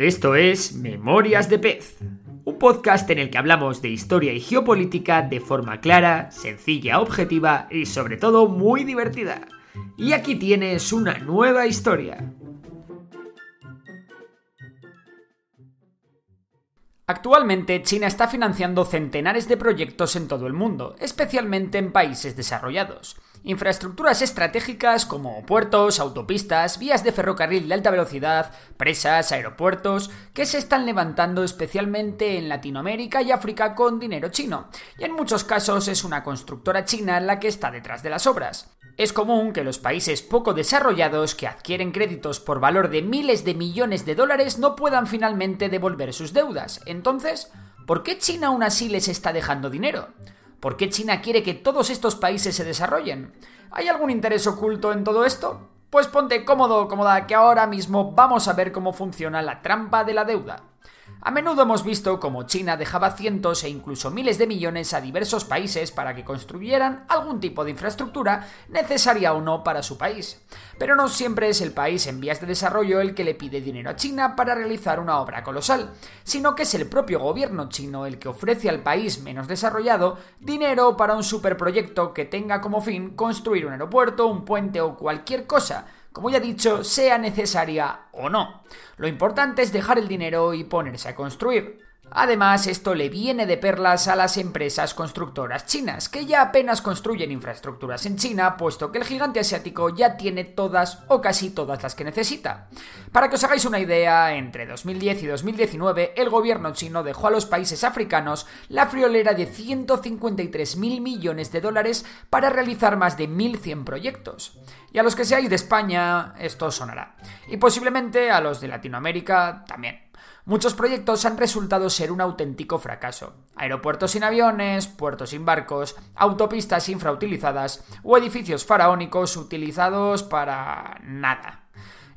Esto es Memorias de Pez, un podcast en el que hablamos de historia y geopolítica de forma clara, sencilla, objetiva y sobre todo muy divertida. Y aquí tienes una nueva historia. Actualmente China está financiando centenares de proyectos en todo el mundo, especialmente en países desarrollados. Infraestructuras estratégicas como puertos, autopistas, vías de ferrocarril de alta velocidad, presas, aeropuertos, que se están levantando especialmente en Latinoamérica y África con dinero chino, y en muchos casos es una constructora china la que está detrás de las obras. Es común que los países poco desarrollados que adquieren créditos por valor de miles de millones de dólares no puedan finalmente devolver sus deudas. Entonces, ¿por qué China aún así les está dejando dinero? ¿Por qué China quiere que todos estos países se desarrollen? ¿Hay algún interés oculto en todo esto? Pues ponte cómodo, cómoda, que ahora mismo vamos a ver cómo funciona la trampa de la deuda. A menudo hemos visto cómo China dejaba cientos e incluso miles de millones a diversos países para que construyeran algún tipo de infraestructura necesaria o no para su país. Pero no siempre es el país en vías de desarrollo el que le pide dinero a China para realizar una obra colosal, sino que es el propio gobierno chino el que ofrece al país menos desarrollado dinero para un superproyecto que tenga como fin construir un aeropuerto, un puente o cualquier cosa como ya he dicho, sea necesaria o no. Lo importante es dejar el dinero y ponerse a construir. Además, esto le viene de perlas a las empresas constructoras chinas, que ya apenas construyen infraestructuras en China, puesto que el gigante asiático ya tiene todas o casi todas las que necesita. Para que os hagáis una idea, entre 2010 y 2019 el gobierno chino dejó a los países africanos la friolera de 153 mil millones de dólares para realizar más de 1.100 proyectos. Y a los que seáis de España, esto sonará. Y posiblemente a los de Latinoamérica también. Muchos proyectos han resultado ser un auténtico fracaso. Aeropuertos sin aviones, puertos sin barcos, autopistas infrautilizadas o edificios faraónicos utilizados para nada.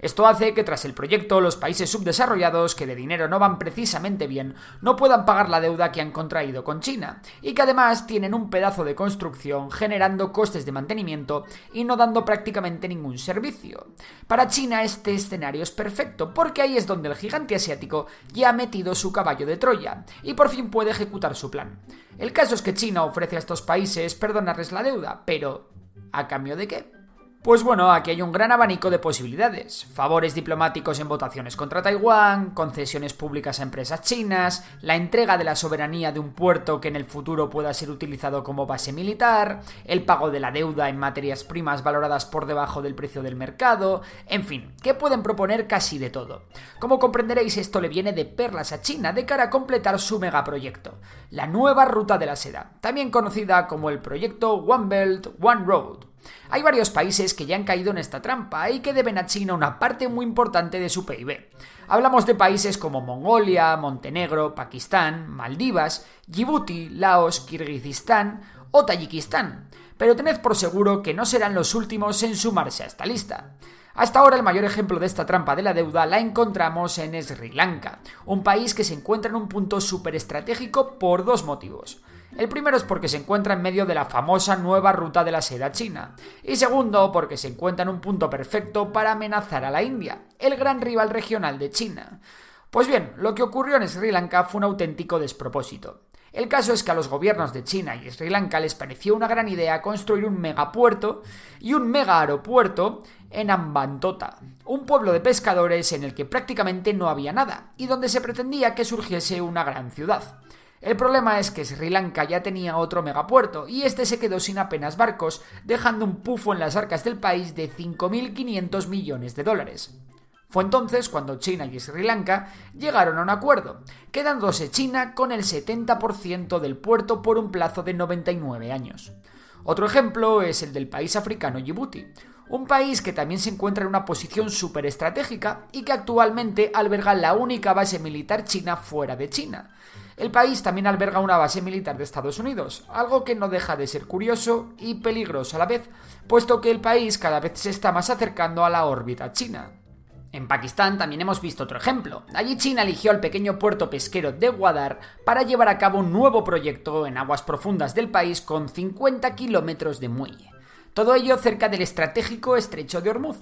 Esto hace que tras el proyecto los países subdesarrollados, que de dinero no van precisamente bien, no puedan pagar la deuda que han contraído con China, y que además tienen un pedazo de construcción generando costes de mantenimiento y no dando prácticamente ningún servicio. Para China este escenario es perfecto, porque ahí es donde el gigante asiático ya ha metido su caballo de Troya, y por fin puede ejecutar su plan. El caso es que China ofrece a estos países perdonarles la deuda, pero ¿a cambio de qué? Pues bueno, aquí hay un gran abanico de posibilidades. Favores diplomáticos en votaciones contra Taiwán, concesiones públicas a empresas chinas, la entrega de la soberanía de un puerto que en el futuro pueda ser utilizado como base militar, el pago de la deuda en materias primas valoradas por debajo del precio del mercado, en fin, que pueden proponer casi de todo. Como comprenderéis, esto le viene de perlas a China de cara a completar su megaproyecto, la nueva ruta de la seda, también conocida como el proyecto One Belt, One Road hay varios países que ya han caído en esta trampa y que deben a China una parte muy importante de su PIB. Hablamos de países como Mongolia, Montenegro, Pakistán, Maldivas, Djibouti, Laos, Kirguistán o Tayikistán. Pero tened por seguro que no serán los últimos en sumarse a esta lista. Hasta ahora el mayor ejemplo de esta trampa de la deuda la encontramos en Sri Lanka, un país que se encuentra en un punto súper estratégico por dos motivos. El primero es porque se encuentra en medio de la famosa nueva ruta de la seda china. Y segundo, porque se encuentra en un punto perfecto para amenazar a la India, el gran rival regional de China. Pues bien, lo que ocurrió en Sri Lanka fue un auténtico despropósito. El caso es que a los gobiernos de China y Sri Lanka les pareció una gran idea construir un megapuerto y un mega aeropuerto en Ambantota, un pueblo de pescadores en el que prácticamente no había nada y donde se pretendía que surgiese una gran ciudad. El problema es que Sri Lanka ya tenía otro megapuerto y este se quedó sin apenas barcos, dejando un pufo en las arcas del país de 5.500 millones de dólares. Fue entonces cuando China y Sri Lanka llegaron a un acuerdo, quedándose China con el 70% del puerto por un plazo de 99 años. Otro ejemplo es el del país africano Djibouti, un país que también se encuentra en una posición súper estratégica y que actualmente alberga la única base militar china fuera de China. El país también alberga una base militar de Estados Unidos, algo que no deja de ser curioso y peligroso a la vez, puesto que el país cada vez se está más acercando a la órbita china. En Pakistán también hemos visto otro ejemplo. Allí China eligió al pequeño puerto pesquero de Guadar para llevar a cabo un nuevo proyecto en aguas profundas del país con 50 kilómetros de muelle. Todo ello cerca del estratégico estrecho de Hormuz.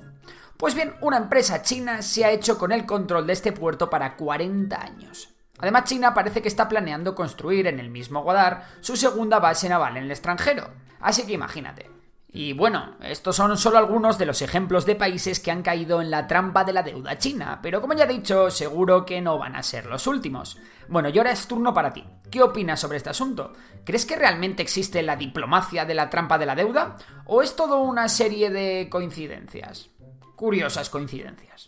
Pues bien, una empresa china se ha hecho con el control de este puerto para 40 años. Además, China parece que está planeando construir en el mismo Guadar su segunda base naval en el extranjero. Así que imagínate, y bueno, estos son solo algunos de los ejemplos de países que han caído en la trampa de la deuda china, pero como ya he dicho, seguro que no van a ser los últimos. Bueno, y ahora es turno para ti. ¿Qué opinas sobre este asunto? ¿Crees que realmente existe la diplomacia de la trampa de la deuda? ¿O es todo una serie de coincidencias? Curiosas coincidencias.